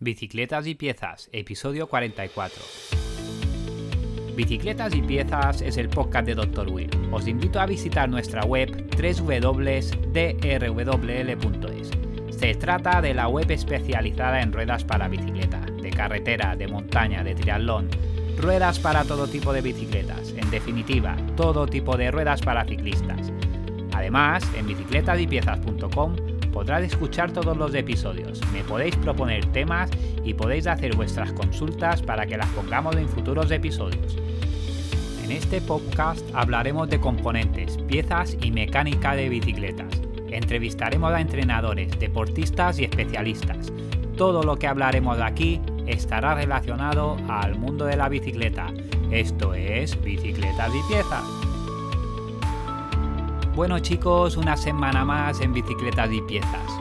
Bicicletas y piezas, episodio 44. Bicicletas y piezas es el podcast de Dr. Will. Os invito a visitar nuestra web www.drwl.es. Se trata de la web especializada en ruedas para bicicleta, de carretera, de montaña, de triatlón, ruedas para todo tipo de bicicletas, en definitiva, todo tipo de ruedas para ciclistas. Además, en bicicletasypiezas.com podrás escuchar todos los episodios, me podéis proponer temas y podéis hacer vuestras consultas para que las pongamos en futuros episodios. En este podcast hablaremos de componentes, piezas y mecánica de bicicletas. Entrevistaremos a entrenadores, deportistas y especialistas. Todo lo que hablaremos aquí estará relacionado al mundo de la bicicleta. Esto es Bicicletas y Piezas. Bueno chicos, una semana más en Bicicletas y Piezas.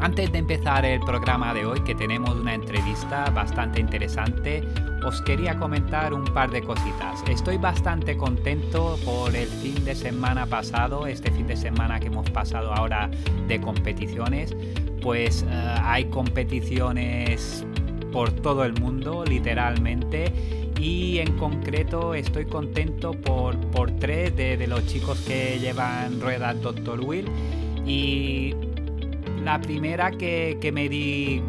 Antes de empezar el programa de hoy, que tenemos una entrevista bastante interesante, os quería comentar un par de cositas. Estoy bastante contento por el fin de semana pasado, este fin de semana que hemos pasado ahora de competiciones, pues uh, hay competiciones por todo el mundo, literalmente y en concreto estoy contento por, por tres de, de, los chicos que llevan ruedas Dr. Will y la primera que, que, me di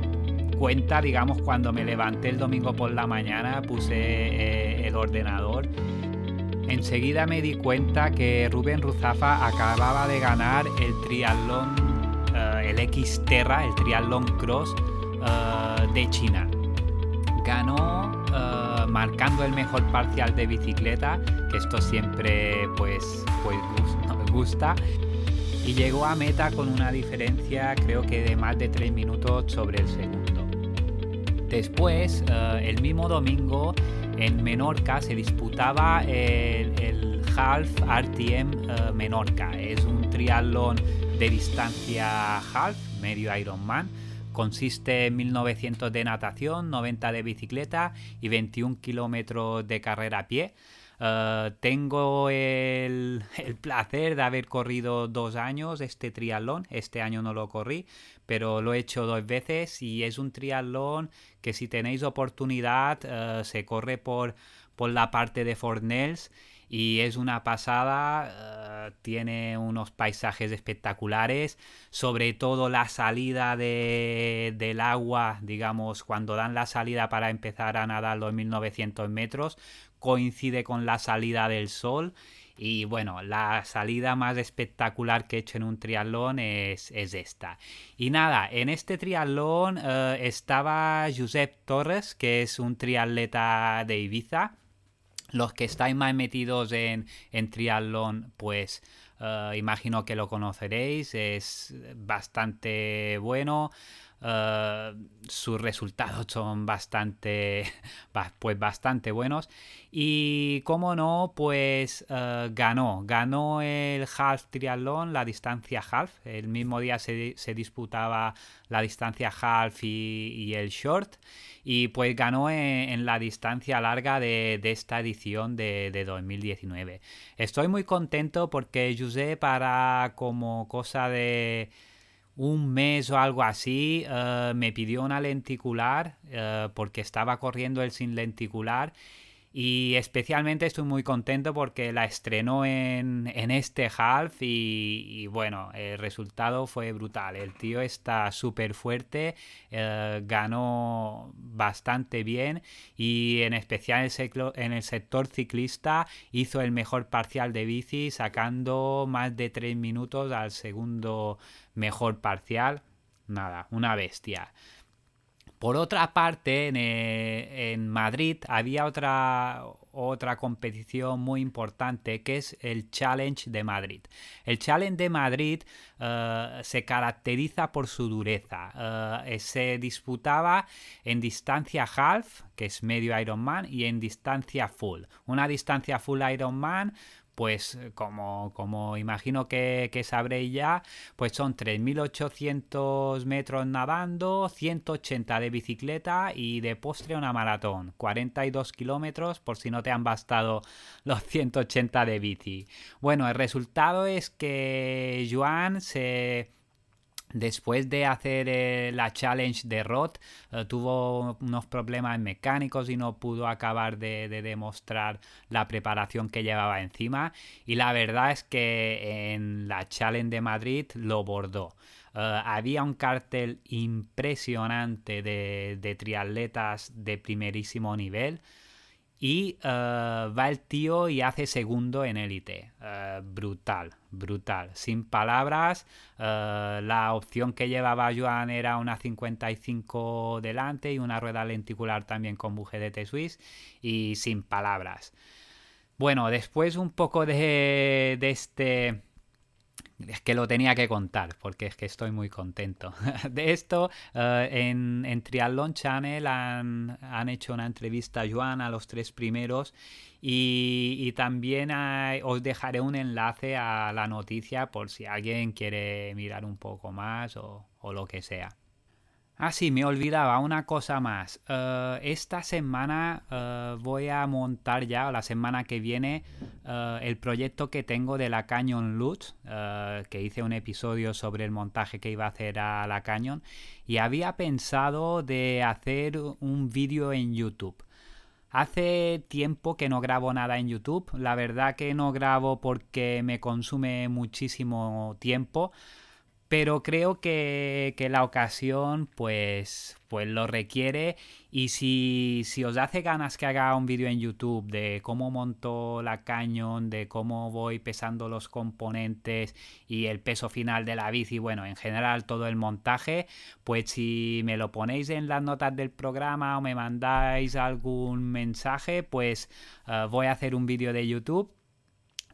cuenta, digamos, cuando me levanté el domingo por la mañana, puse eh, el ordenador. Enseguida me di cuenta que Rubén Ruzafa acababa de ganar el triatlón, uh, el X-Terra, el triatlón cross uh, de China. Ganó uh, marcando el mejor parcial de bicicleta, que esto siempre pues, pues gusta, me gusta. Y llegó a meta con una diferencia creo que de más de 3 minutos sobre el segundo. Después, uh, el mismo domingo, en Menorca se disputaba el, el Half RTM uh, Menorca. Es un triatlón de distancia half, medio Ironman. Consiste en 1900 de natación, 90 de bicicleta y 21 kilómetros de carrera a pie. Uh, tengo el, placer de haber corrido dos años este triatlón. Este año no lo corrí, pero lo he hecho dos veces y es un triatlón que si tenéis oportunidad uh, se corre por, por la parte de Fornells y es una pasada, uh, tiene unos paisajes espectaculares, sobre todo la salida de, del agua, digamos, cuando dan la salida para empezar a nadar los 1900 metros, coincide con la salida del sol. Y bueno, la salida más espectacular que he hecho en un triatlón es, es esta. Y nada, en este triatlón uh, estaba Josep Torres, que es un triatleta de Ibiza. Los que estáis más metidos en, en triatlón, pues uh, imagino que lo conoceréis. Es bastante bueno. Uh, sus resultados son bastante pues bastante buenos. Y como no pues uh, ganó. Ganó el half triatlón la distancia half. El mismo día se, se disputaba la distancia half y, el short. Y pues ganó en, en la distancia larga de, de esta edición de, de, 2019 estoy muy contento porque José para como cosa de un mes o algo así, uh, me pidió una lenticular uh, porque estaba corriendo el sin lenticular y especialmente estoy muy contento porque la estrenó en, en este half y, y, bueno, el resultado fue brutal. El tío está súper fuerte, uh, ganó bastante bien y en especial en el sector ciclista hizo el mejor parcial de bici sacando más de 3 minutos al segundo mejor parcial. Nada, una bestia. Por otra parte, en, eh, en, Madrid había otra, otra competición muy importante que es el Challenge de Madrid. El Challenge de Madrid uh, se caracteriza por su dureza. Uh, se disputaba en distancia half, que es medio Ironman, y en distancia full. Una distancia full Ironman pues como, como imagino que, que, sabréis ya, pues son 3.800 metros nadando, 180 de bicicleta y de postre una maratón, 42 kilómetros por si no te han bastado los 180 de bici. Bueno, el resultado es que Joan se Después de hacer eh, la challenge de Roth, eh, tuvo unos problemas mecánicos y no pudo acabar de, demostrar la preparación que llevaba encima. Y la verdad es que en la challenge de Madrid lo bordó. Eh, había un cartel impresionante de, de triatletas de primerísimo nivel. Y eh, va el tío y hace segundo en élite. Eh, brutal, brutal. Sin palabras, eh, la opción que llevaba Joan era una 55 delante y una rueda lenticular también con buje de T-Swiss. Y sin palabras. Bueno, después un poco de, de este es que lo tenía que contar porque es que estoy muy contento. De esto, eh, en, en, Triathlon Channel han, han, hecho una entrevista a Joan a los tres primeros y, también os dejaré un enlace a la noticia por si alguien quiere mirar un poco más o lo que sea. Ah, sí, me olvidaba una cosa más. Eh, esta semana eh, voy a montar ya, la semana que viene, eh, el proyecto que tengo de la Canyon Loot, que hice un episodio sobre el montaje que iba a hacer a la Canyon, y había pensado de hacer un vídeo en YouTube. Hace tiempo que no grabo nada en YouTube, la verdad que no grabo porque me consume muchísimo tiempo pero creo que, la ocasión pues, pues lo requiere. Y si, os hace ganas que haga un vídeo en YouTube de cómo monto la cañón, de cómo voy pesando los componentes y el peso final de la bici, bueno, en general todo el montaje, pues si me lo ponéis en las notas del programa o me mandáis algún mensaje, pues eh, voy a hacer un vídeo de YouTube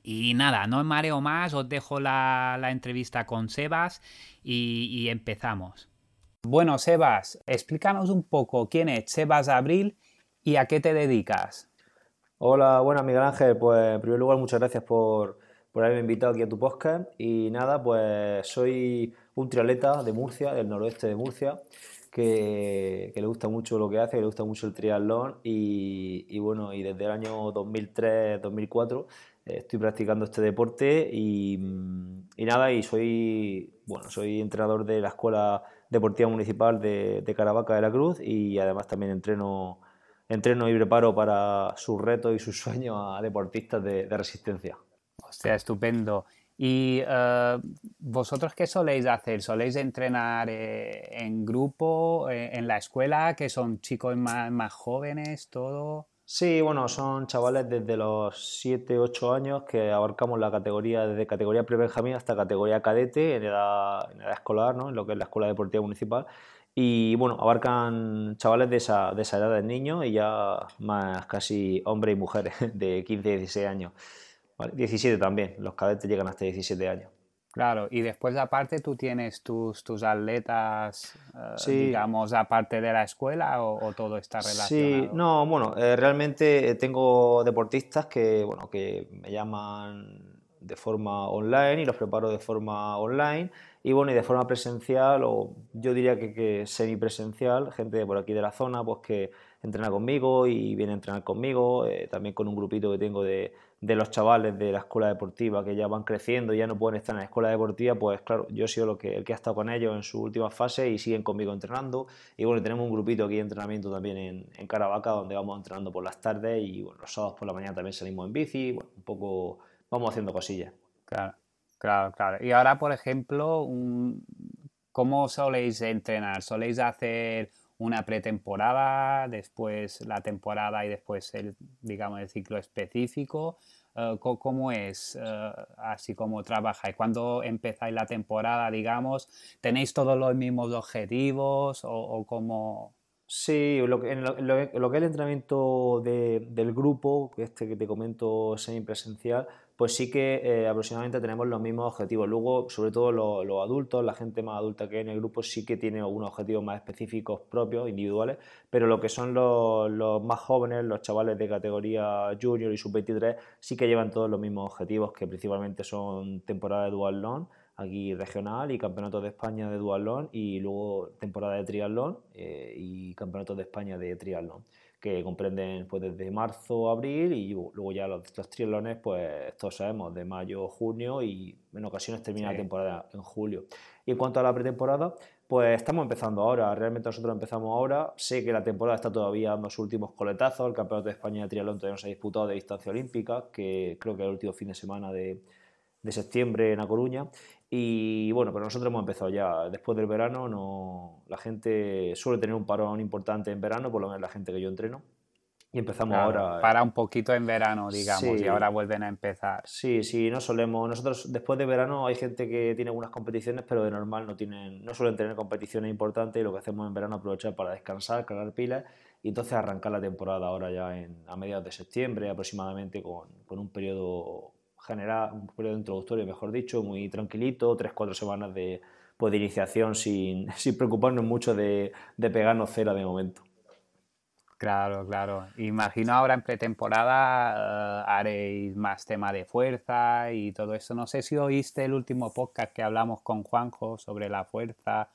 y nada, no mareo más, os dejo la, entrevista con Sebas y, empezamos. Bueno, Sebas, explícanos un poco quién es Sebas Abril y a qué te dedicas. Hola, buenas Miguel Ángel, pues en primer lugar muchas gracias por, haberme invitado aquí a tu podcast y nada, pues soy un triatleta de Murcia, del noroeste de Murcia, que, le gusta mucho lo que hace, que le gusta mucho el triatlón y, y bueno, y desde el año 2003-2004 estoy practicando este deporte y, nada, y soy, bueno, soy entrenador de la Escuela Deportiva Municipal de, Caravaca de la Cruz y además también entreno, entreno y preparo para sus retos y sus sueños a deportistas de, resistencia. O sea, estupendo. ¿Y eh, vosotros qué soléis hacer? ¿Soléis entrenar eh, en grupo, eh, en la escuela, que son chicos más, más jóvenes, todo? Sí, bueno, son chavales desde los 7, 8 años que abarcamos la categoría, desde categoría pre-benjamín hasta categoría cadete en edad, en edad escolar, ¿no? en lo que es la Escuela Deportiva Municipal. Y bueno, abarcan chavales de esa, de esa edad de niños y ya más casi hombres y mujeres de 15, 16 años. 17 también, los cadetes llegan hasta 17 años. Claro, y después aparte tú tienes tus, tus atletas, eh, digamos, aparte de la escuela o, todo está relacionado. Sí, no, bueno, eh, realmente tengo deportistas que, bueno, que me llaman de forma online y los preparo de forma online y bueno, y de forma presencial o yo diría que, que semipresencial, gente de por aquí de la zona, pues que entrena conmigo y viene a entrenar conmigo, eh, también con un grupito que tengo de, de, los chavales de la escuela deportiva que ya van creciendo y ya no pueden estar en la escuela deportiva, pues claro, yo he sido lo que, el que ha estado con ellos en su última fase y siguen conmigo entrenando. Y bueno, tenemos un grupito aquí de entrenamiento también en, en Caravaca, donde vamos entrenando por las tardes y bueno, los sábados por la mañana también salimos en bici, bueno, un poco vamos haciendo cosillas. Claro, claro, claro. Y ahora, por ejemplo, ¿cómo soléis entrenar? ¿Soléis hacer una pretemporada, después la temporada y después el, digamos, el ciclo específico. Eh, ¿Cómo es eh, así como trabajáis? ¿Cuándo empezáis la temporada, digamos? ¿Tenéis todos los mismos objetivos o, o cómo...? Sí, lo en, lo, que es el entrenamiento del grupo, este que te comento semipresencial, pues sí que eh, aproximadamente tenemos los mismos objetivos. Luego, sobre todo los, adultos, la gente más adulta que hay en el grupo sí que tiene algunos objetivos más específicos propios, individuales, pero lo que son los, más jóvenes, los chavales de categoría junior y sub-23, sí que llevan todos los mismos objetivos, que principalmente son temporada de dual long, aquí regional y campeonatos de España de duatlón y luego temporada de triatlón eh, y campeonatos de España de triatlón que comprenden pues desde marzo, abril y luego ya los, los triatlones pues todos sabemos de mayo, junio y en ocasiones termina la temporada en julio. Y en cuanto a la pretemporada, pues estamos empezando ahora, realmente nosotros empezamos ahora, sé que la temporada está todavía dando sus últimos coletazos, el Campeonato de España de Triatlón todavía no se ha disputado de distancia olímpica, que creo que es el último fin de semana de, de septiembre en A Coruña. Y bueno, pero nosotros hemos empezado ya. Después del verano, no, la gente suele tener un parón importante en verano, por lo menos la gente que yo entreno. Y empezamos ahora. Para un poquito en verano, digamos, y ahora vuelven a empezar. Sí, sí, no solemos. Nosotros después de verano hay gente que tiene algunas competiciones, pero de normal no tienen, no suelen tener competiciones importantes y lo que hacemos en verano es aprovechar para descansar, cargar pilas y entonces arrancar la temporada ahora ya en, a mediados de septiembre aproximadamente con, con un periodo general, un periodo introductorio, mejor dicho, muy tranquilito, tres, cuatro semanas de, pues, de iniciación sin, sin, preocuparnos mucho de, de pegarnos cera de momento. Claro, claro. Imagino ahora en pretemporada eh, haréis más tema de fuerza y todo eso. No sé si oíste el último podcast que hablamos con Juanjo sobre la fuerza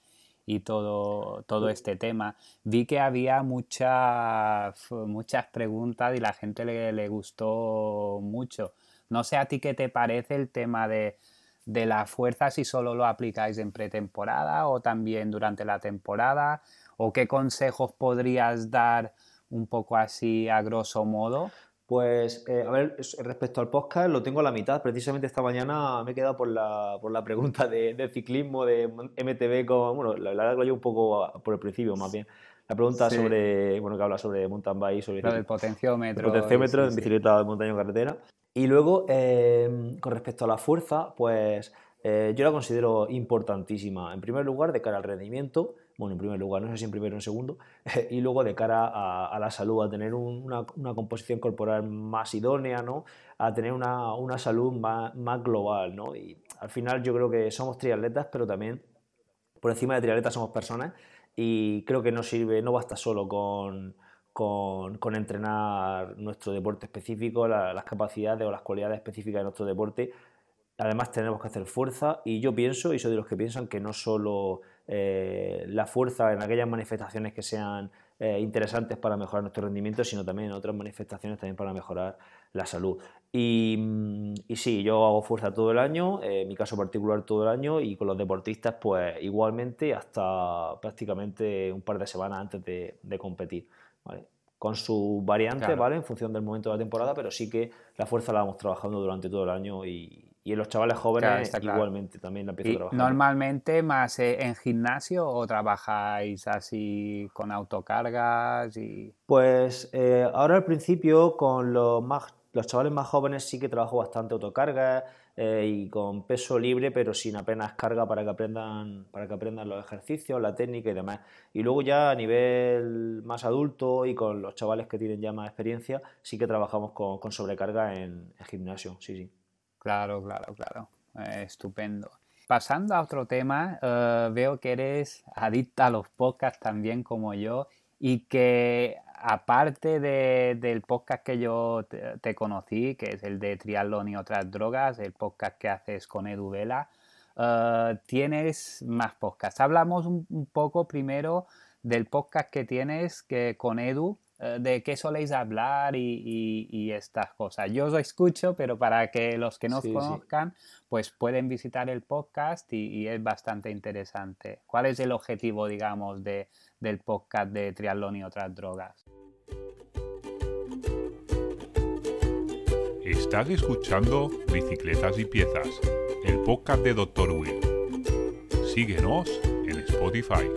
y todo, todo este tema. Vi que había muchas, muchas preguntas y la gente le, le gustó mucho. No sé a ti qué te parece el tema de, la fuerza, si solo lo aplicáis en pretemporada o también durante la temporada, o qué consejos podrías dar un poco así a grosso modo. Pues, eh, a ver, respecto al podcast, lo tengo a la mitad. Precisamente esta mañana me he quedado por la, por la pregunta de, ciclismo, de MTB, con, bueno, la verdad que lo llevo un poco por el principio más bien. La pregunta sobre, bueno, que habla sobre mountain bike, sobre el potenciómetro. El potenciómetro en bicicleta de montaña o carretera. Y luego, eh, con respecto a la fuerza, pues eh, yo la considero importantísima. En primer lugar, de cara al rendimiento, bueno, en primer lugar, no sé si en primero o en segundo, y luego de cara a, la salud, a tener una, composición corporal más idónea, ¿no? A tener una, una salud más, más, global, ¿no? Y al final yo creo que somos triatletas, pero también por encima de triatletas somos personas y creo que no sirve, no basta solo con con, con entrenar nuestro deporte específico, las capacidades o las cualidades específicas de nuestro deporte. Además tenemos que hacer fuerza y yo pienso, y soy de los que piensan que no solo eh, la fuerza en aquellas manifestaciones que sean eh, interesantes para mejorar nuestro rendimiento, sino también en otras manifestaciones también para mejorar la salud. Y, mm, y sí, yo hago fuerza todo el año, eh, en mi caso particular todo el año, y con los deportistas pues igualmente hasta prácticamente un par de semanas antes de, de competir. Con su variante, ¿vale? En función del momento de la temporada, pero sí que la fuerza la vamos trabajando durante todo el año y, en los chavales jóvenes igualmente también la empiezo a trabajar. ¿Normalmente más eh, en gimnasio o trabajáis así con autocargas? y Pues eh, ahora al principio con los, más, los chavales más jóvenes sí que trabajo bastante autocargas, eh, y con peso libre, pero sin apenas carga para que aprendan, para que aprendan los ejercicios, la técnica y demás. Y luego ya a nivel más adulto y con los chavales que tienen ya más experiencia, sí que trabajamos con, con sobrecarga en, gimnasio, sí, sí. Claro, claro, claro. Eh, estupendo. Pasando a otro tema, eh, veo que eres adicta a los podcasts también como yo y que aparte del podcast que yo te, conocí, que es el de Triatlón y otras drogas, el podcast que haces con Edu Vela, eh, tienes más podcasts. Hablamos un, poco primero del podcast que tienes que, con Edu, eh, de qué soléis hablar y, estas cosas. Yo os escucho, pero para que los que no os conozcan, pues pueden visitar el podcast y, es bastante interesante. ¿Cuál es el objetivo, digamos, de, del podcast de triatlón y otras drogas? Estás escuchando Bicicletas y Piezas, el podcast de Dr. Will. Síguenos en Spotify.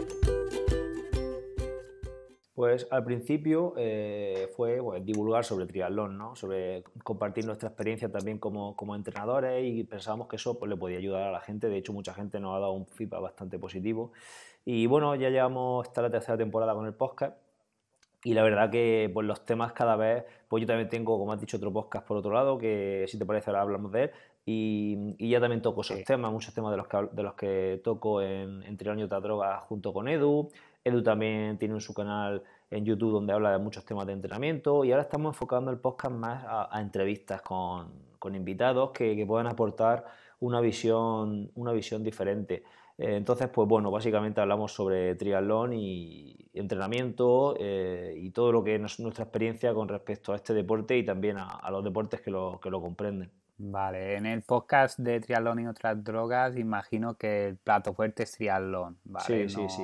Pues al principio eh, fue divulgar sobre triatlón, ¿no? sobre compartir nuestra experiencia también como, como entrenadores y pensábamos que eso pues, le podía ayudar a la gente. De hecho, mucha gente nos ha dado un feedback bastante positivo. Y bueno, ya llevamos esta la tercera temporada con el podcast y la verdad que pues, los temas cada vez, pues yo también tengo, como has dicho, otro podcast por otro lado, que si te parece ahora hablamos de él. Y, y ya también toco esos temas, muchos temas de los que, de los que toco en, en otra droga junto con Edu. Edu también tiene su canal en YouTube donde habla de muchos temas de entrenamiento y ahora estamos enfocando el podcast más a, entrevistas con, con invitados que, que puedan aportar una visión, una visión diferente. Eh, entonces, pues bueno, básicamente hablamos sobre triatlón y entrenamiento eh, y todo lo que es nuestra experiencia con respecto a este deporte y también a, los deportes que lo, que lo comprenden. Vale, en el podcast de triatlón y otras drogas, imagino que el plato fuerte es triatlón, ¿vale? Sí, sí, sí.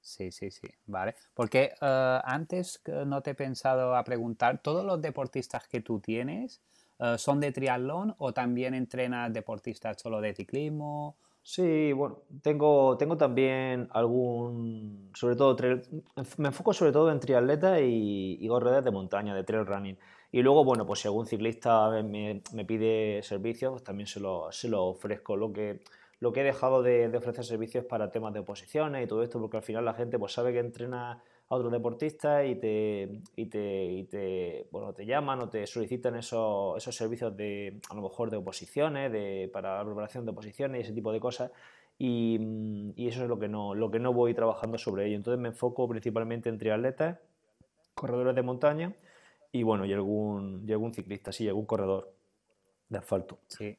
Sí, sí, sí, vale. Porque uh, antes no te he pensado a preguntar, ¿todos los deportistas que tú tienes uh, son de triatlón o también entrenas deportistas solo de ciclismo? Sí, bueno, tengo, tengo también algún, sobre todo, me enfoco sobre todo en triatleta y, y corredores de montaña, de trail running. Y luego, bueno, pues si algún ciclista me, me pide servicios, pues también se lo, se lo ofrezco. Lo que, lo que he dejado de, ofrecer servicios para temas de oposiciones y todo esto, porque al final la gente pues sabe que entrena a otros deportistas y te, y te, te, bueno, te llaman o te solicitan esos, esos servicios de, a lo mejor de oposiciones, de, para la preparación de oposiciones y ese tipo de cosas. Y, y, eso es lo que, no, lo que no voy trabajando sobre ello. Entonces me enfoco principalmente en triatletas, corredores de montaña y bueno, y algún, y algún ciclista, sí, algún corredor de asfalto. Sí.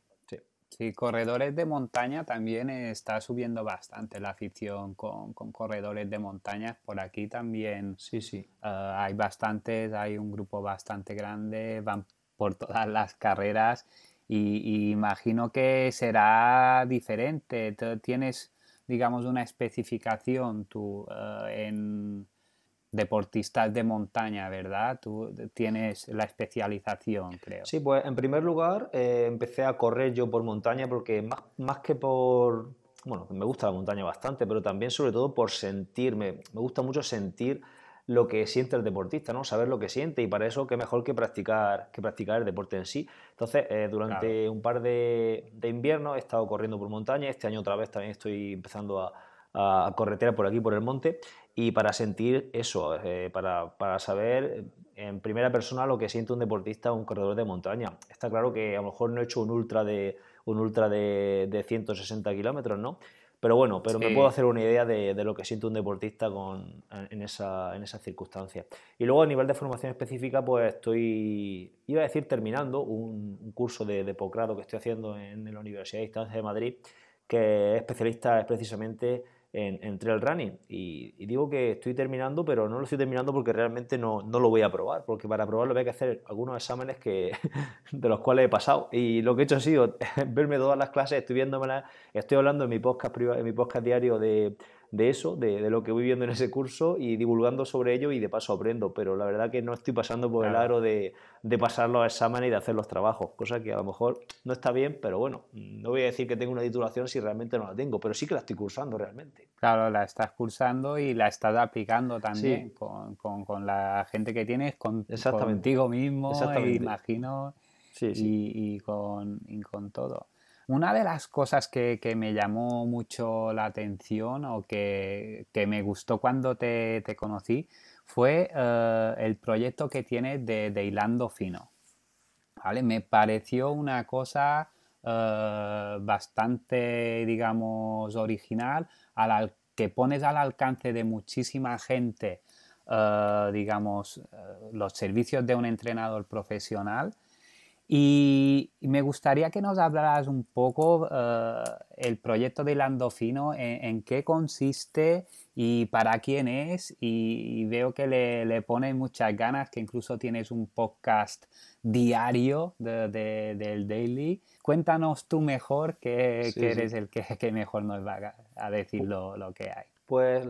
Sí, corredores de montaña también está subiendo bastante la afición con, corredores de montaña. Por aquí también sí, sí. Eh, hay bastantes, hay un grupo bastante grande, van por todas las carreras y, imagino que será diferente. Tienes, digamos, una especificación tú eh, en deportistas de montaña, ¿verdad? Tú tienes la especialización, creo. Sí, pues en primer lugar eh, empecé a correr yo por montaña porque más, más que por... Bueno, me gusta la montaña bastante, pero también sobre todo por sentirme. Me gusta mucho sentir lo que siente el deportista, ¿no? Saber lo que siente y para eso qué mejor que practicar, que practicar el deporte en sí. Entonces, eh, durante un par de, de inviernos he estado corriendo por montaña, este año otra vez también estoy empezando a, a corretear por aquí, por el monte, y para sentir eso, eh, para, para, saber en primera persona lo que siente un deportista un corredor de montaña. Está claro que a lo mejor no he hecho un ultra de, un ultra de, de 160 kilómetros, ¿no? Pero bueno, pero me puedo hacer una idea de, de, lo que siente un deportista con, en, esa, en esas circunstancias. Y luego a nivel de formación específica, pues estoy, iba a decir, terminando un, un curso de, de posgrado que estoy haciendo en, la Universidad de Distancia de Madrid, que es especialista precisamente en, trail running. Y, digo que estoy terminando, pero no lo estoy terminando porque realmente no, no, lo voy a probar, porque para probarlo voy a hacer algunos exámenes que, de los cuales he pasado. Y lo que he hecho ha sido verme todas las clases, estoy viéndomelas, estoy hablando en mi podcast, en mi podcast diario de de eso, de, lo que voy viendo en ese curso y divulgando sobre ello y de paso aprendo, pero la verdad que no estoy pasando por el aro de, de, pasar los exámenes y de hacer los trabajos, cosa que a lo mejor no está bien, pero bueno, no voy a decir que tengo una titulación si realmente no la tengo, pero sí que la estoy cursando realmente. Claro, la estás cursando y la estás aplicando también con, con, la gente que tienes, con, contigo mismo, imagino, y, y, con, y con todo. Una de las cosas que, me llamó mucho la atención o que, me gustó cuando te, conocí fue eh, el proyecto que tienes de, hilando fino. ¿Vale? Me pareció una cosa eh, bastante, digamos, original, al, que pones al alcance de muchísima gente, eh, digamos, los servicios de un entrenador profesional y me gustaría que nos hablaras un poco uh, el proyecto de Hilando Fino, en, qué consiste y para quién es. Y, veo que le, le pones muchas ganas, que incluso tienes un podcast diario de, del Daily. Cuéntanos tú mejor, que, eres el que, que, mejor nos va a decir lo, lo que hay. Pues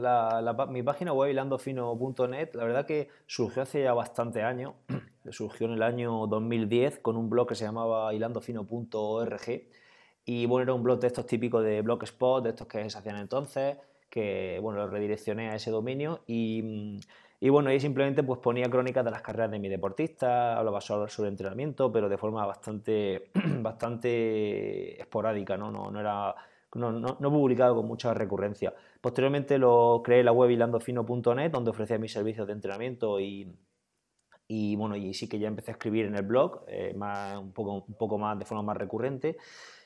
mi página web hilandofino.net, la verdad que surgió hace ya bastante años, surgió en el año 2010 con un blog que se llamaba hilandofino.org y bueno, era un blog de estos típicos de Blogspot, de estos que se hacían entonces, que bueno, lo redireccioné a ese dominio y, y bueno, ahí simplemente pues ponía crónicas de las carreras de mi deportista, hablaba sobre, sobre entrenamiento, pero de forma bastante, bastante esporádica, ¿no? No, no era no, no, no, publicado con mucha recurrencia. Posteriormente lo creé la web hilandofino.net, donde ofrecía mis servicios de entrenamiento y, y, bueno, y sí que ya empecé a escribir en el blog, eh, un, poco, un poco más de forma más recurrente.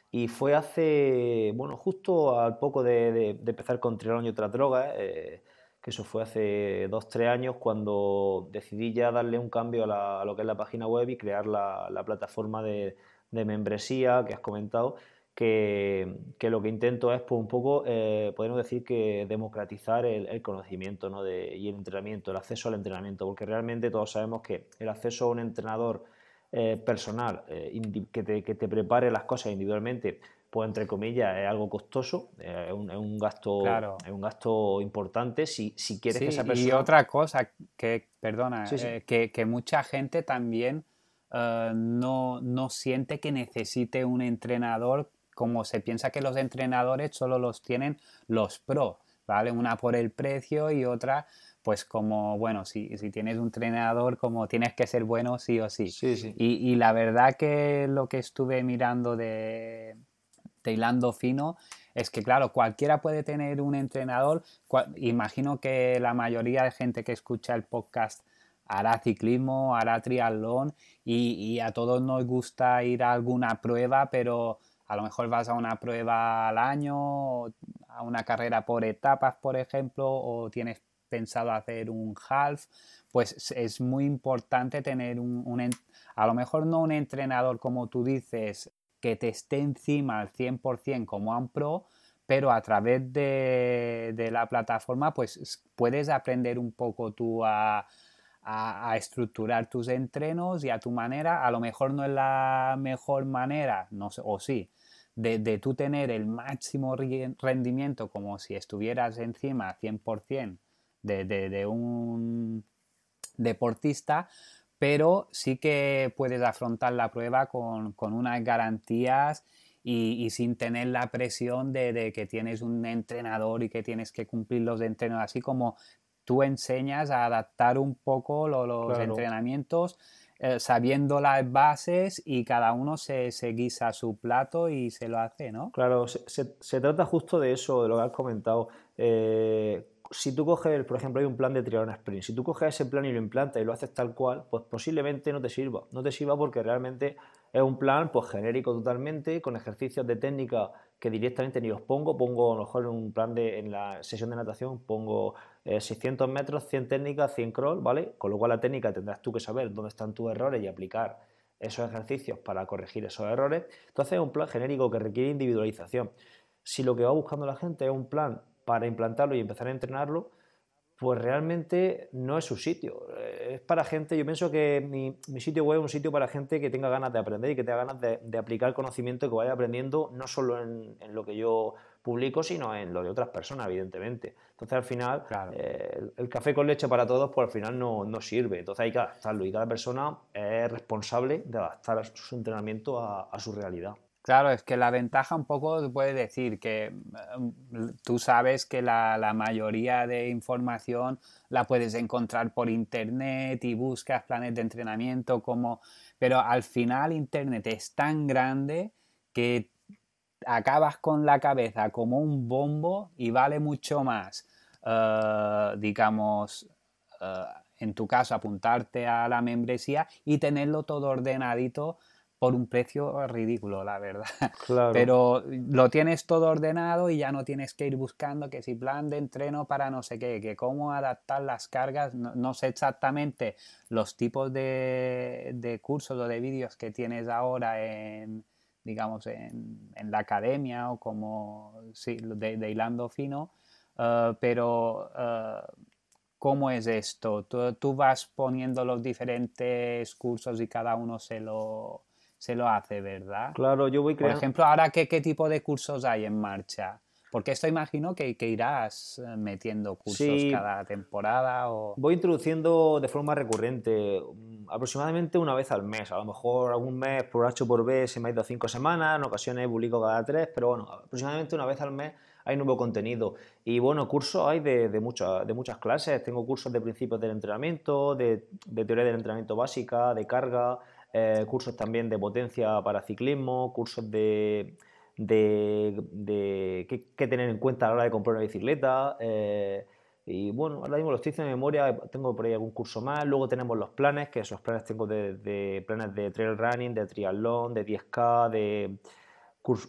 Y fue hace, bueno, justo al poco de, empezar con Triatlón y otras drogas, eh, que eso fue hace dos, tres años, cuando decidí ya darle un cambio a, lo que es la página web y crear la, la plataforma de membresía que has comentado, que, lo que intento es pues, un poco, eh, podemos decir que democratizar el, conocimiento ¿no? de, y el entrenamiento, el acceso al entrenamiento, porque realmente todos sabemos que el acceso a un entrenador eh, personal eh, que, te, que, te, prepare las cosas individualmente, pues entre comillas es algo costoso, es un, es, un, gasto es un gasto importante si, si quieres que esa persona... Y otra cosa que, perdona, que, que, mucha gente también no, no siente que necesite un entrenador como se piensa que los entrenadores solo los tienen los pro, ¿vale? Una por el precio y otra, pues como, bueno, si, si tienes un entrenador, como tienes que ser bueno sí o sí. sí, sí. Y, y, la verdad que lo que estuve mirando de, de hilando fino es que, claro, cualquiera puede tener un entrenador. imagino que la mayoría de gente que escucha el podcast hará ciclismo, hará triatlón y, y a todos nos gusta ir a alguna prueba, pero a lo mejor vas a una prueba al año, a una carrera por etapas, por ejemplo, o tienes pensado hacer un half, pues es muy importante tener un, a lo mejor no un entrenador como tú dices, que te esté encima al 100% como un pro, pero a través de, de, la plataforma pues puedes aprender un poco tú a, a, estructurar tus entrenos y a tu manera. A lo mejor no es la mejor manera, no sé, o sí, de, de tú tener el máximo rendimiento como si estuvieras encima 100% de, de, de un deportista, pero sí que puedes afrontar la prueba con, con unas garantías y, y, sin tener la presión de, de, que tienes un entrenador y que tienes que cumplir los entrenos, así como tú enseñas a adaptar un poco los entrenamientos eh, sabiendo las bases y cada uno se, se, guisa su plato y se lo hace, ¿no? Claro, se, trata justo de eso, de lo que has comentado. Eh, si tú coges, por ejemplo, hay un plan de triatlón sprint, si tú coges ese plan y lo implantas y lo haces tal cual, pues posiblemente no te sirva. No te sirva porque realmente es un plan pues genérico totalmente, con ejercicios de técnica que directamente ni los pongo, pongo a lo mejor en un plan de, en la sesión de natación, pongo 600 eh, metros, 100 técnicas, 100 crawl, ¿vale? Con lo cual la técnica tendrás tú que saber dónde están tus errores y aplicar esos ejercicios para corregir esos errores. Entonces es un plan genérico que requiere individualización. Si lo que va buscando la gente es un plan para implantarlo y empezar a entrenarlo, pues realmente no es su sitio. Es para gente, yo pienso que mi, sitio web es un sitio para gente que tenga ganas de aprender y que tenga ganas de, aplicar el conocimiento que vaya aprendiendo, no solo en, lo que yo publico, sino en lo de otras personas, evidentemente. Entonces, al final, eh, el, café con leche para todos, pues al final no, no, sirve. Entonces, hay que adaptarlo y cada persona es responsable de adaptar su entrenamiento a su realidad. Claro, es que la ventaja un poco puede decir que mm, tú sabes que la, la, mayoría de información la puedes encontrar por internet y buscas planes de entrenamiento como... Pero al final internet es tan grande que acabas con la cabeza como un bombo y vale mucho más, uh, digamos, uh, en tu caso apuntarte a la membresía y tenerlo todo ordenadito por un precio ridículo, la verdad. Pero lo tienes todo ordenado y ya no tienes que ir buscando que si plan de entreno para no sé qué, que cómo adaptar las cargas, no, sé exactamente los tipos de, cursos o de vídeos que tienes ahora en, digamos, en, la academia o como, sí, de, hilando fino, eh, pero... Eh, ¿Cómo es esto? ¿Tú, tú, vas poniendo los diferentes cursos y cada uno se lo, se lo hace, ¿verdad? Claro, yo voy creando... Por ejemplo, ahora, ¿qué, qué tipo de cursos hay en marcha? Porque esto imagino que, que irás eh, metiendo cursos cada temporada o... Voy introduciendo de forma recurrente, mm, aproximadamente una vez al mes. A lo mejor algún mes por H por B se me ha ido cinco semanas, en ocasiones publico cada tres, pero bueno, aproximadamente una vez al mes hay nuevo contenido. Y bueno, cursos hay de, de, muchas, de muchas clases. Tengo cursos de principios del entrenamiento, de, de teoría del entrenamiento básica, de carga, eh, cursos también de potencia para ciclismo, cursos de, de, qué, tener en cuenta a la hora de comprar una bicicleta. Eh, y bueno, ahora mismo los estoy de memoria, tengo por ahí algún curso más. Luego tenemos los planes, que esos planes tengo de, planes de trail running, de triatlón, de 10K, de,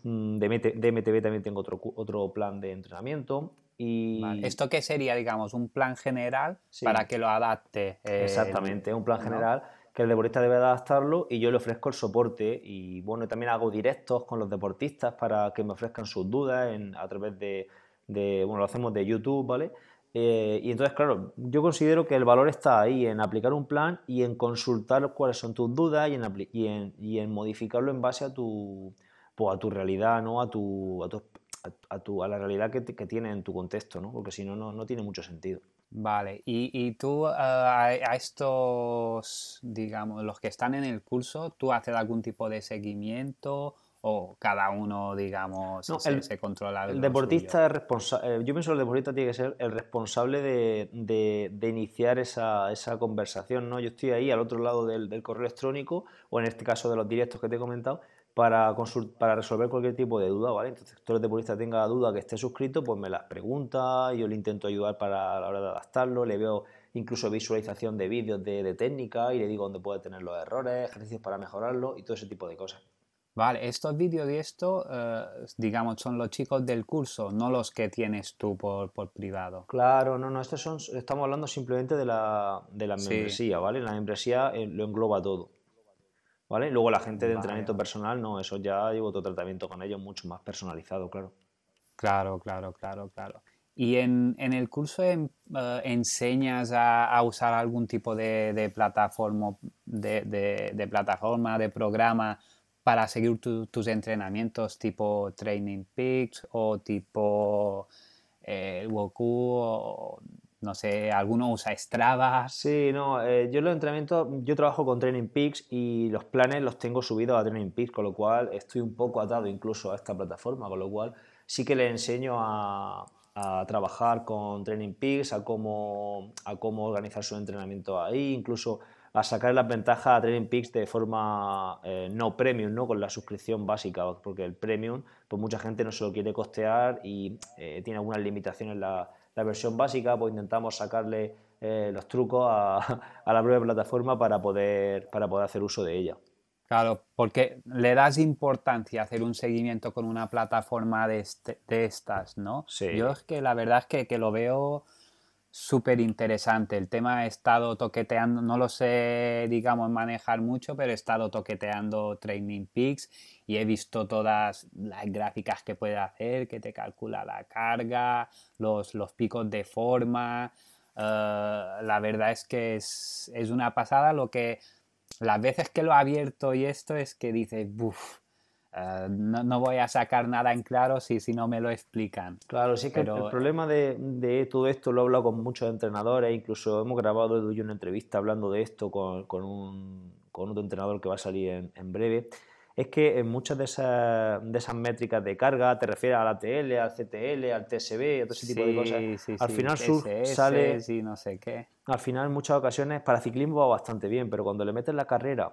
mm, de, MTB también tengo otro, otro plan de entrenamiento. Y... ¿Esto qué sería, digamos, un plan general para que lo adapte? Exactamente, un plan general que el deportista debe adaptarlo y yo le ofrezco el soporte y bueno, también hago directos con los deportistas para que me ofrezcan sus dudas a través de, bueno, lo hacemos de YouTube, ¿vale? Eh, y entonces, claro, yo considero que el valor está ahí, en aplicar un plan y en consultar cuáles son tus dudas y en, y en, y en modificarlo en base a tu, pues, a tu realidad, ¿no? A tu, a tu, a, tu, a la realidad que, que, tiene en tu contexto, ¿no? Porque si no, no tiene mucho sentido. Vale, y, y tú a, estos, digamos, los que están en el curso, ¿tú haces algún tipo de seguimiento o cada uno, digamos, se, controla? El deportista es responsable, eh, yo pienso que el deportista tiene que ser el responsable de, de, iniciar esa, esa, conversación, ¿no? Yo estoy ahí al otro lado del, del, correo electrónico o en este caso de los directos que te he comentado para, para resolver cualquier tipo de duda, ¿vale? Entonces, todo el deportista tenga duda que esté suscrito, pues me las pregunta, yo le intento ayudar para a la hora de adaptarlo, le veo incluso visualización de vídeos de, de técnica y le digo dónde puede tener los errores, ejercicios para mejorarlo y todo ese tipo de cosas. Vale, estos vídeos y esto, eh, digamos, son los chicos del curso, no los que tienes tú por, por privado. Claro, no, no, estos son, estamos hablando simplemente de la, de la membresía, ¿vale? La membresía eh, lo engloba todo. ¿Vale? Luego la gente de entrenamiento personal, no, eso ya llevo otro tratamiento con ellos mucho más personalizado, claro. Claro, claro, claro, claro. ¿Y en, el curso eh, enseñas a, usar algún tipo de, plataforma, de, plataforma, de programa para seguir tus entrenamientos tipo Training Peaks o tipo eh, Woku o no sé, alguno usa Strava. Sí, no, eh, yo los entrenamientos, yo trabajo con Training Peaks y los planes los tengo subidos a Training Peaks, con lo cual estoy un poco atado incluso a esta plataforma, con lo cual sí que le enseño a, trabajar con Training Peaks, a cómo, a cómo organizar su entrenamiento ahí, incluso a sacar las ventajas a Training Peaks de forma eh, no premium, ¿no? con la suscripción básica, porque el premium, pues mucha gente no se lo quiere costear y eh, tiene algunas limitaciones la la versión básica, pues intentamos sacarle eh, los trucos a, la propia plataforma para poder, para poder hacer uso de ella. Claro, porque le das importancia a hacer un seguimiento con una plataforma de, este, de estas, ¿no? Sí. Yo es que la verdad es que, que lo veo súper interesante. El tema he estado toqueteando, no lo sé, digamos, manejar mucho, pero he estado toqueteando Training Peaks y he visto todas las gráficas que puede hacer, que te calcula la carga, los, los picos de forma. Eh, la verdad es que es, es, una pasada lo que las veces que lo he abierto y esto es que dices, buf, eh, no, voy a sacar nada en claro si, si no me lo explican. Claro, sí que el, problema de, de, todo esto lo he hablado con muchos entrenadores, incluso hemos grabado una entrevista hablando de esto con, con, un, con otro entrenador que va a salir en, en breve es que en muchas de esas, de esas métricas de carga, te refieres al ATL, al CTL, al TSB, a todo ese tipo de cosas, al final sale... no sé qué. Al final, en muchas ocasiones, para ciclismo va bastante bien, pero cuando le metes la carrera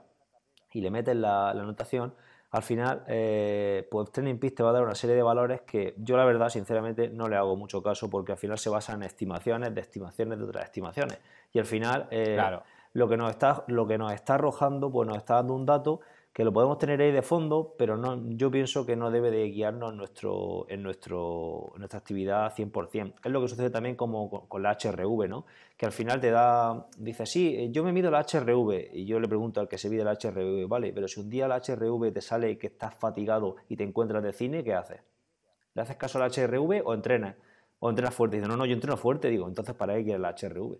y le metes la, la anotación, al final, eh, pues Training Peaks te va a dar una serie de valores que yo la verdad, sinceramente, no le hago mucho caso porque al final se basa en estimaciones de estimaciones de otras estimaciones. Y al final, eh, lo, que nos está, lo que nos está arrojando, pues nos está dando un dato que lo podemos tener ahí de fondo, pero no, yo pienso que no debe de guiarnos en, nuestro, en, nuestro, nuestra actividad 100%. Es lo que sucede también como con, la HRV, ¿no? que al final te da, dice, sí, eh, yo me mido la HRV, y yo le pregunto al que se mide la HRV, vale, pero si un día la HRV te sale que estás fatigado y te encuentras de cine, ¿qué haces? ¿Le haces caso a la HRV o entrenas? O entrenas fuerte. Dice, no, no, yo entreno fuerte. Digo, entonces, ¿para qué quieres la HRV?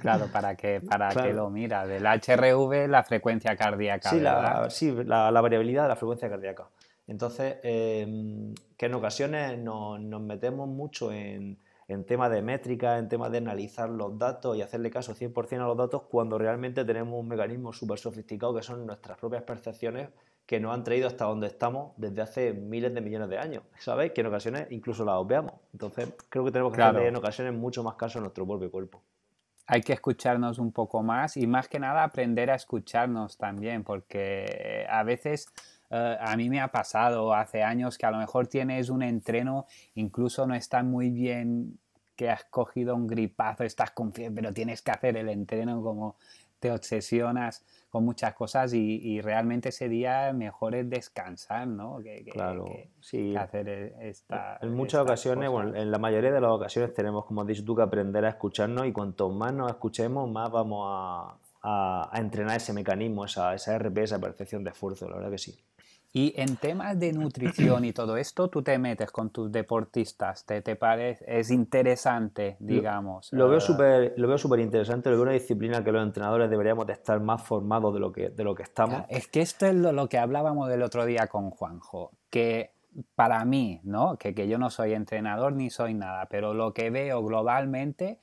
Claro, para que, para que lo mira. Del HRV, la frecuencia cardíaca. Sí, la, sí la, variabilidad de la frecuencia cardíaca. Entonces, em, que en ocasiones nos, metemos mucho en, en temas de métrica, en temas de analizar los datos y hacerle caso 100% a los datos cuando realmente tenemos un mecanismo súper sofisticado que son nuestras propias percepciones que nos han traído hasta donde estamos desde hace miles de millones de años, ¿sabes? Que en ocasiones incluso las obviamos. Entonces, creo que tenemos que hacer en ocasiones mucho más caso a nuestro propio cuerpo hay que escucharnos un poco más y más que nada aprender a escucharnos también, porque a veces eh, a mí me ha pasado hace años que a lo mejor tienes un entreno, incluso no está muy bien que has cogido un gripazo, estás con pero tienes que hacer el entreno como te obsesionas con muchas cosas y, realmente ese día mejor es descansar, ¿no? Que, claro, sí. hacer e, esta. En muchas ocasiones, bueno, en la mayoría de las ocasiones tenemos, como has dicho tú, que aprender a escucharnos y cuanto más nos escuchemos, más vamos a, a, entrenar ese mecanismo, esa, esa RP, esa percepción de esfuerzo, la verdad que sí. Y en temas de nutrición y todo esto, tú te metes con tus deportistas, ¿te, te parece? Es interesante, digamos. Lo, veo súper lo veo súper interesante, lo veo una disciplina que los entrenadores deberíamos de estar más formados de lo que, de lo que estamos. Es que esto es lo, que hablábamos del otro día con Juanjo, que para mí, ¿no? Que, que yo no soy entrenador ni soy nada, pero lo que veo globalmente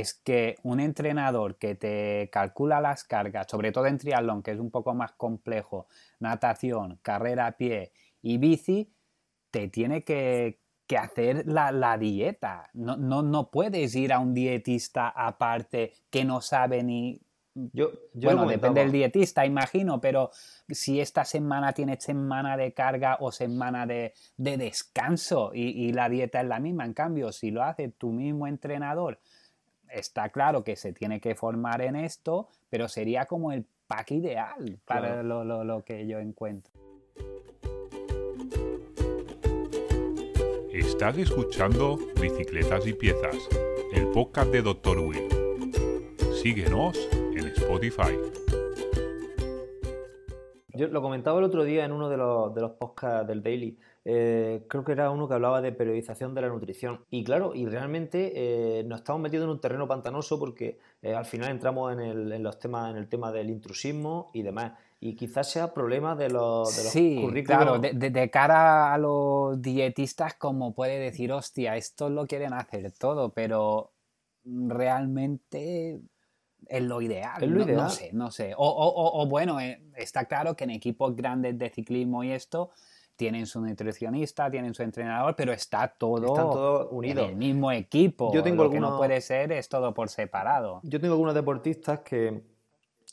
es que un entrenador que te calcula las cargas, sobre todo en triatlón, que es un poco más complejo, natación, carrera a pie y bici, te tiene que, hacer la, dieta. No, no, no, puedes ir a un dietista aparte que no sabe ni... Yo, bueno, depende del dietista, imagino, pero si esta semana tienes semana de carga o semana de, descanso y, y la dieta es la misma, en cambio, si lo hace tu mismo entrenador, está claro que se tiene que formar en esto, pero sería como el pack ideal para lo, que yo encuentro. Estás escuchando Bicicletas y Piezas, el podcast de Dr. Will. Síguenos en Spotify. Yo lo comentaba el otro día en uno de los, de los podcasts del Daily. Eh, creo que era uno que hablaba de periodización de la nutrición. Y claro, y realmente eh, nos estamos metiendo en un terreno pantanoso porque eh, al final entramos en el, los temas, en el tema del intrusismo y demás. Y quizás sea problema de los, de sí, Claro, de, cara a los dietistas, como puede decir, hostia, esto lo quieren hacer todo, pero realmente es lo ideal. Es lo ideal. No, sé, no sé. O, bueno, está claro que en equipos grandes de ciclismo y esto tienen su nutricionista, tienen su entrenador, pero está todo, unido. En el mismo equipo. Yo tengo Lo que no puede ser es todo por separado. Yo tengo algunos deportistas que,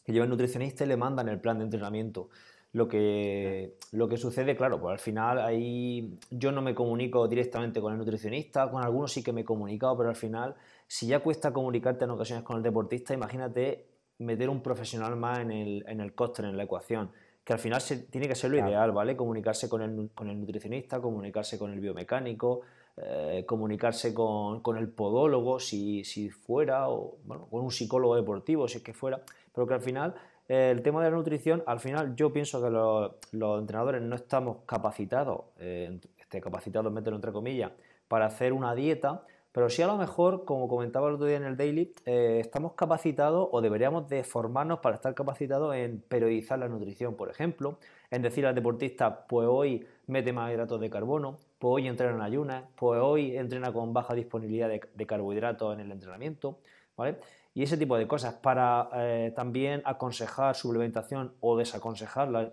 llevan nutricionista y le mandan el plan de entrenamiento. Lo que, lo que sucede, claro, pues al final ahí yo no me comunico directamente con el nutricionista, con algunos sí que me he comunicado, pero al final, si ya cuesta comunicarte en ocasiones con el deportista, imagínate meter un profesional más en el, en el coste, en la ecuación que al final tiene que ser lo ideal, ¿vale? Comunicarse con el, con el, nutricionista, comunicarse con el biomecánico, eh, comunicarse con, con, el podólogo si, si, fuera, o bueno, con un psicólogo deportivo si es que fuera, pero que al final eh, el tema de la nutrición, al final yo pienso que los, los entrenadores no estamos capacitados, eh, este, capacitados, mételo entre comillas, para hacer una dieta, pero sí a lo mejor, como comentaba el otro día en el Daily, eh, estamos capacitados o deberíamos de formarnos para estar capacitados en periodizar la nutrición, por ejemplo, en decir al deportista, pues hoy mete más hidratos de carbono, pues hoy entrena en ayunas, pues hoy entrena con baja disponibilidad de, carbohidratos en el entrenamiento, ¿vale? Y ese tipo de cosas para eh, también aconsejar suplementación o desaconsejarla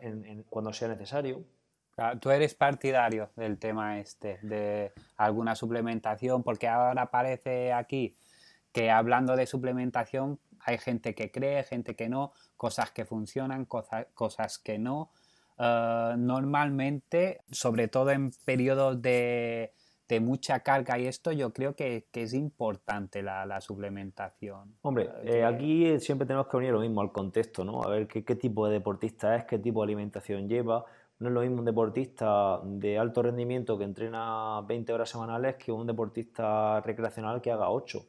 cuando sea necesario. Tú eres partidario del tema este, de alguna suplementación, porque ahora parece aquí que hablando de suplementación hay gente que cree, gente que no, cosas que funcionan, cosas, cosas que no. Eh, normalmente, sobre todo en periodos de, mucha carga y esto, yo creo que, es importante la, suplementación. Hombre, eh, aquí siempre tenemos que unir lo mismo al contexto, ¿no? A ver qué, qué tipo de deportista es, qué tipo de alimentación lleva no es lo mismo un deportista de alto rendimiento que entrena 20 horas semanales que un deportista recreacional que haga 8.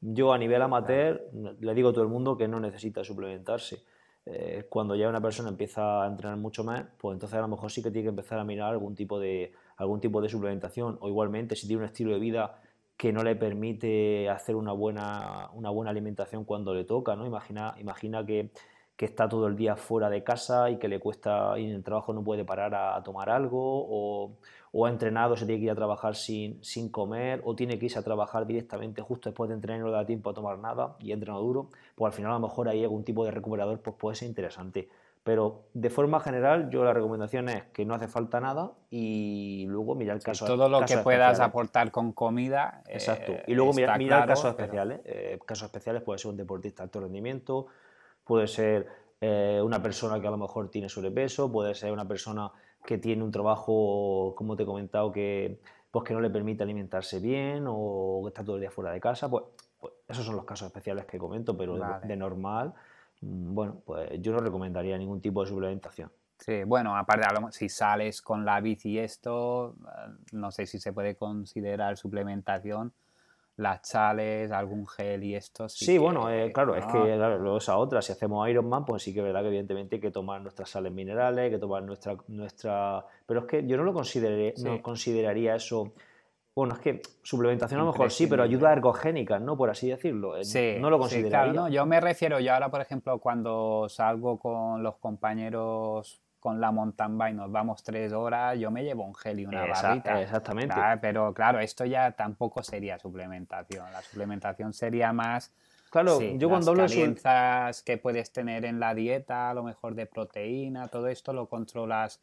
Yo a nivel amateur le digo a todo el mundo que no necesita suplementarse. Eh, cuando ya una persona empieza a entrenar mucho más, pues entonces a lo mejor sí que tiene que empezar a mirar algún tipo de, algún tipo de suplementación. O igualmente, si tiene un estilo de vida que no le permite hacer una buena, una buena alimentación cuando le toca, ¿no? Imagina, imagina que que está todo el día fuera de casa y que le cuesta y en el trabajo no puede parar a, tomar algo o, ha entrenado, se tiene que ir a trabajar sin, sin, comer o tiene que irse a trabajar directamente justo después de entrenar y no le da tiempo a tomar nada y entrena duro, pues al final a lo mejor ahí algún tipo de recuperador pues puede ser interesante. Pero de forma general yo la recomendación es que no hace falta nada y luego mirar el caso Todo lo que puedas aportar con comida. Exacto. Y luego mirar, mirar casos especiales. Eh, casos especiales puede ser un deportista de alto rendimiento, puede ser eh, una persona que a lo mejor tiene sobrepeso, puede ser una persona que tiene un trabajo, como te he comentado, que, pues que no le permite alimentarse bien o que está todo el día fuera de casa. Pues, pues esos son los casos especiales que comento, pero de, normal, mm, bueno, pues yo no recomendaría ningún tipo de suplementación. Sí, bueno, aparte, si sales con la bici esto, eh, no sé si se puede considerar suplementación, las chales, algún gel y esto. Sí, bueno, eh, claro, es que claro, luego esa otra, si hacemos Ironman, pues sí que es verdad que evidentemente hay que tomar nuestras sales minerales, hay que tomar nuestra... nuestra... Pero es que yo no lo consideré, no consideraría eso... Bueno, es que suplementación a lo mejor sí, pero ayuda ergogénica, ¿no? Por así decirlo. Eh, sí, no lo consideraría. claro, yo me refiero, yo ahora, por ejemplo, cuando salgo con los compañeros con la mountain bike nos vamos tres horas, yo me llevo un gel y una barrita. Exactamente. pero claro, esto ya tampoco sería suplementación. La suplementación sería más. Claro, yo cuando hablo de que puedes tener en la dieta, a lo mejor de proteína, todo esto lo controlas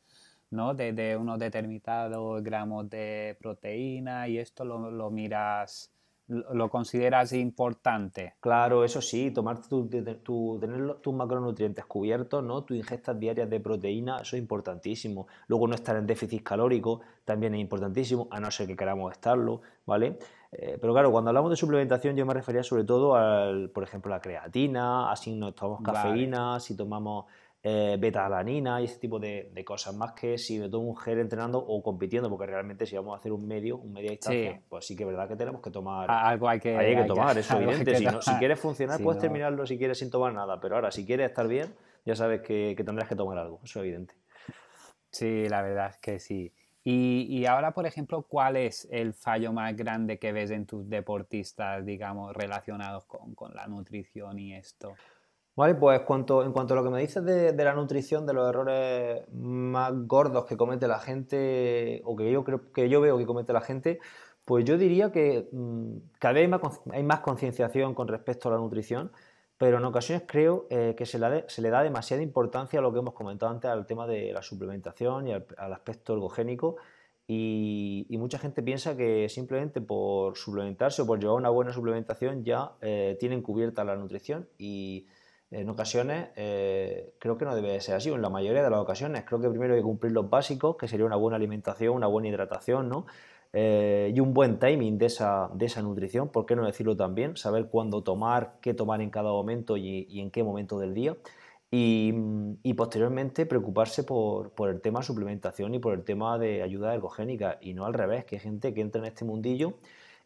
¿no? De, unos determinados gramos de proteína y esto lo, lo miras lo consideras importante. Claro, eso sí, tomar tu, tener tus macronutrientes cubiertos, ¿no? Tus ingestas diarias de proteína, eso es importantísimo. Luego no estar en déficit calórico también es importantísimo, a no ser que queramos estarlo, ¿vale? Eh, pero claro, cuando hablamos de suplementación yo me refería sobre todo al, por ejemplo, la creatina, así no tomamos cafeína, si tomamos eh, beta-alanina y ese tipo de, cosas, más que si me tomo un gel entrenando o compitiendo, porque realmente si vamos a hacer un medio, un media distancia, pues sí que es verdad que tenemos que tomar. Algo hay que, hay que tomar, eso es evidente. Si, quieres funcionar, puedes terminarlo si quieres sin tomar nada, pero ahora, si quieres estar bien, ya sabes que, tendrás que tomar algo, eso es evidente. Sí, la verdad es que sí. Y, ahora, por ejemplo, ¿cuál es el fallo más grande que ves en tus deportistas, digamos, relacionados con, con la nutrición y esto? Vale, pues cuanto, en cuanto a lo que me dices de, la nutrición, de los errores más gordos que comete la gente, o que yo creo que yo veo que comete la gente, pues yo diría que mm, cada vez hay más, concienciación con respecto a la nutrición, pero en ocasiones creo eh, que se, le da demasiada importancia a lo que hemos comentado antes, al tema de la suplementación y al, aspecto ergogénico. Y, mucha gente piensa que simplemente por suplementarse o por llevar una buena suplementación ya eh, tienen cubierta la nutrición y en ocasiones eh, creo que no debe ser así, en la mayoría de las ocasiones creo que primero hay que cumplir los básicos, que sería una buena alimentación, una buena hidratación, ¿no? Eh, y un buen timing de esa, de esa nutrición, ¿por qué no decirlo también? Saber cuándo tomar, qué tomar en cada momento y, en qué momento del día. Y, posteriormente preocuparse por, por, el tema suplementación y por el tema de ayuda ergogénica y no al revés, que hay gente que entra en este mundillo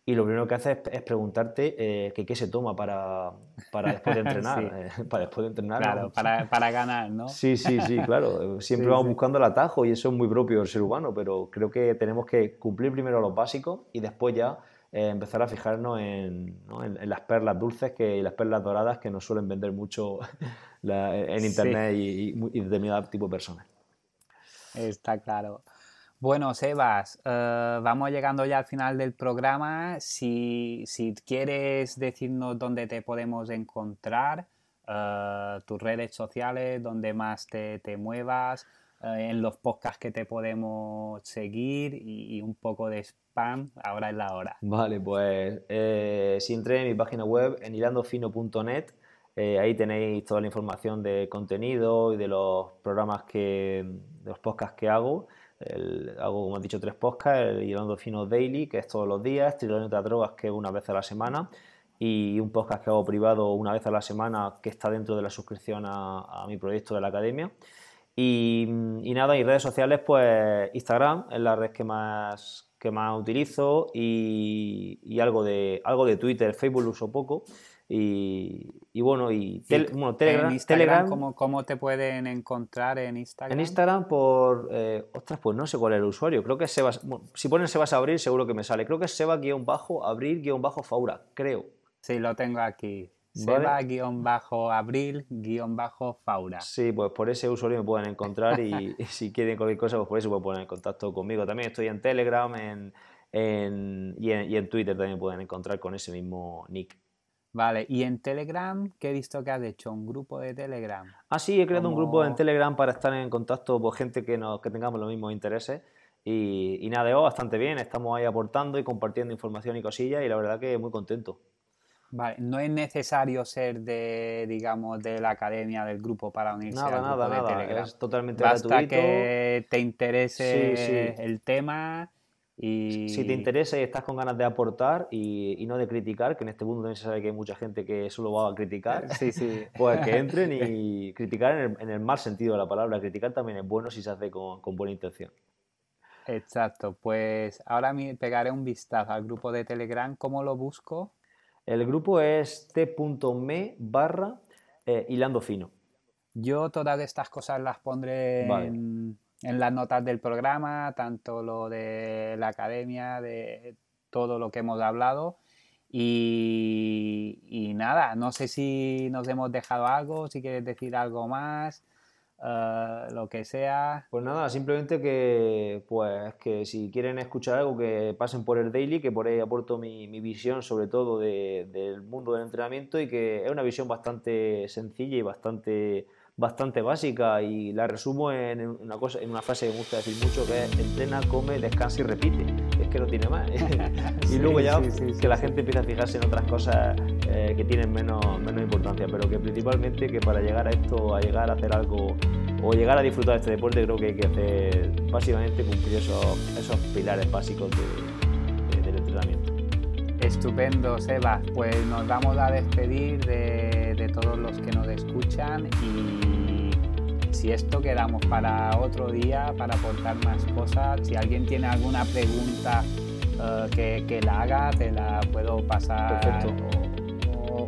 y lo primero que hace es, preguntarte eh, qué se toma para, para después de entrenar. Eh, para después de entrenar. Claro, para, para, ganar, ¿no? Sí, sí, sí, claro. Siempre vamos buscando el atajo y eso es muy propio del ser humano, pero creo que tenemos que cumplir primero los básicos y después ya eh, empezar a fijarnos en, en, las perlas dulces que, y las perlas doradas que nos suelen vender mucho en internet y, y, y determinado tipo de personas. Está claro. Bueno, Sebas, eh, vamos llegando ya al final del programa. Si, quieres decirnos dónde te podemos encontrar, eh, tus redes sociales, dónde más te, muevas, eh, en los podcasts que te podemos seguir y, un poco de spam, ahora es la hora. Vale, pues si entré en mi página web en hilandofino.net, ahí tenéis toda la información de contenido y de los programas que, de los podcasts que hago hago, como han dicho, tres podcasts, el Hilando Fino Daily, que es todos los días, Trilogía de Drogas, que es una vez a la semana, y un podcast que hago privado una vez a la semana, que está dentro de la suscripción a, mi proyecto de la academia. Y, nada, y redes sociales, pues Instagram es la red que más, que más utilizo y, y algo, de, algo de Twitter, Facebook lo uso poco. Y, bueno, y, bueno, Telegram. Telegram ¿cómo, te pueden encontrar en Instagram? En Instagram por. Eh, ostras, pues no sé cuál es el usuario. Creo que es Sebas. si ponen Sebas Abril, seguro que me sale. Creo que es Seba-Abril-Faura, creo. Sí, lo tengo aquí. Seba-Abril-Faura. Sí, pues por ese usuario me pueden encontrar y, si quieren cualquier cosa, pues por eso pueden poner en contacto conmigo. También estoy en Telegram en, y, en, y en Twitter también pueden encontrar con ese mismo nick. Vale, y en Telegram, ¿qué he visto que has hecho? ¿Un grupo de Telegram? Ah, sí, he creado un grupo en Telegram para estar en contacto con gente que, nos, que tengamos los mismos intereses. Y, y nada, oh, bastante bien, estamos ahí aportando y compartiendo información y cosillas y la verdad que muy contento. Vale, no es necesario ser de, digamos, de la academia del grupo para unirse nada, al grupo nada, de nada. Telegram. Es totalmente Basta que te interese el tema si te interesa y estás con ganas de aportar y, no de criticar, que en este mundo también se sabe que hay mucha gente que solo va a criticar, sí, sí. pues que entren y criticar en el, mal sentido de la palabra. Criticar también es bueno si se hace con, buena intención. Exacto, pues ahora me pegaré un vistazo al grupo de Telegram. ¿Cómo lo busco? El grupo es t.me barra eh, hilando fino. Yo todas estas cosas las pondré en, las notas del programa, tanto lo de la academia, de todo lo que hemos hablado. y, nada, no sé si nos hemos dejado algo, si quieres decir algo más. Eh, lo que sea. Pues nada, simplemente que, pues, que si quieren escuchar algo, que pasen por el daily, que por ahí aporto mi, visión sobre todo del mundo del entrenamiento y que es una visión bastante sencilla y bastante bastante básica y la resumo en una cosa en una frase que me gusta decir mucho que es entrena, come, descansa y repite. Es que no tiene más. y luego ya que la gente empieza a fijarse en otras cosas eh, que tienen menos, menos importancia, pero que principalmente que para llegar a esto, a llegar a hacer algo o llegar a disfrutar de este deporte, creo que hay que hacer básicamente cumplir esos, esos pilares básicos entrenamiento. Estupendo, Seba. Pues nos vamos a despedir de, de todos los que nos escuchan y si esto quedamos para otro día, para aportar más cosas, si alguien tiene alguna pregunta eh, que, la haga, te la puedo pasar.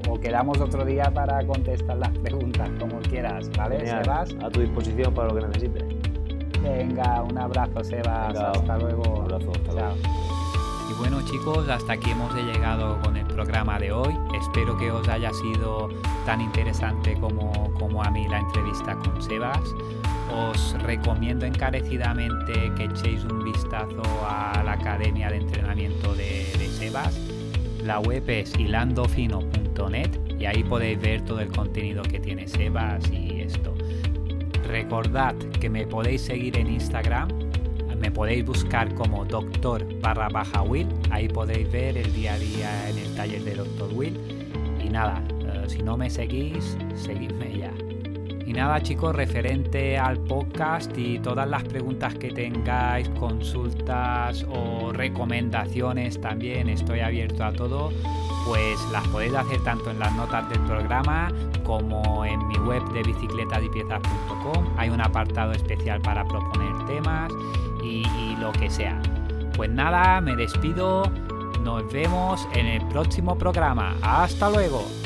O, quedamos otro día para contestar las preguntas, como quieras, ¿vale, Sebas? A tu disposición para lo que necesites. Venga, un abrazo, Sebas. hasta luego. Un abrazo, hasta Chao. Y bueno chicos, hasta aquí hemos llegado con el programa de hoy. Espero que os haya sido tan interesante como, como a mí la entrevista con Sebas. Os recomiendo encarecidamente que echéis un vistazo a la Academia de Entrenamiento de, de Sebas. La web es hilandofino.net y ahí podéis ver todo el contenido que tiene Sebas y esto. Recordad que me podéis seguir en Instagram me podéis buscar como doctor barra baja Will, ahí podéis ver el día a día en el taller de doctor Will. Y nada, eh, si no me seguís, seguidme ya. Y nada chicos, referente al podcast y todas las preguntas que tengáis, consultas o recomendaciones también, estoy abierto a todo, pues las podéis hacer tanto en las notas del programa como en mi web de bicicletadipiezas.com. Hay un apartado especial para proponer temas y, lo que sea. Pues nada, me despido. Nos vemos en el próximo programa. Hasta luego.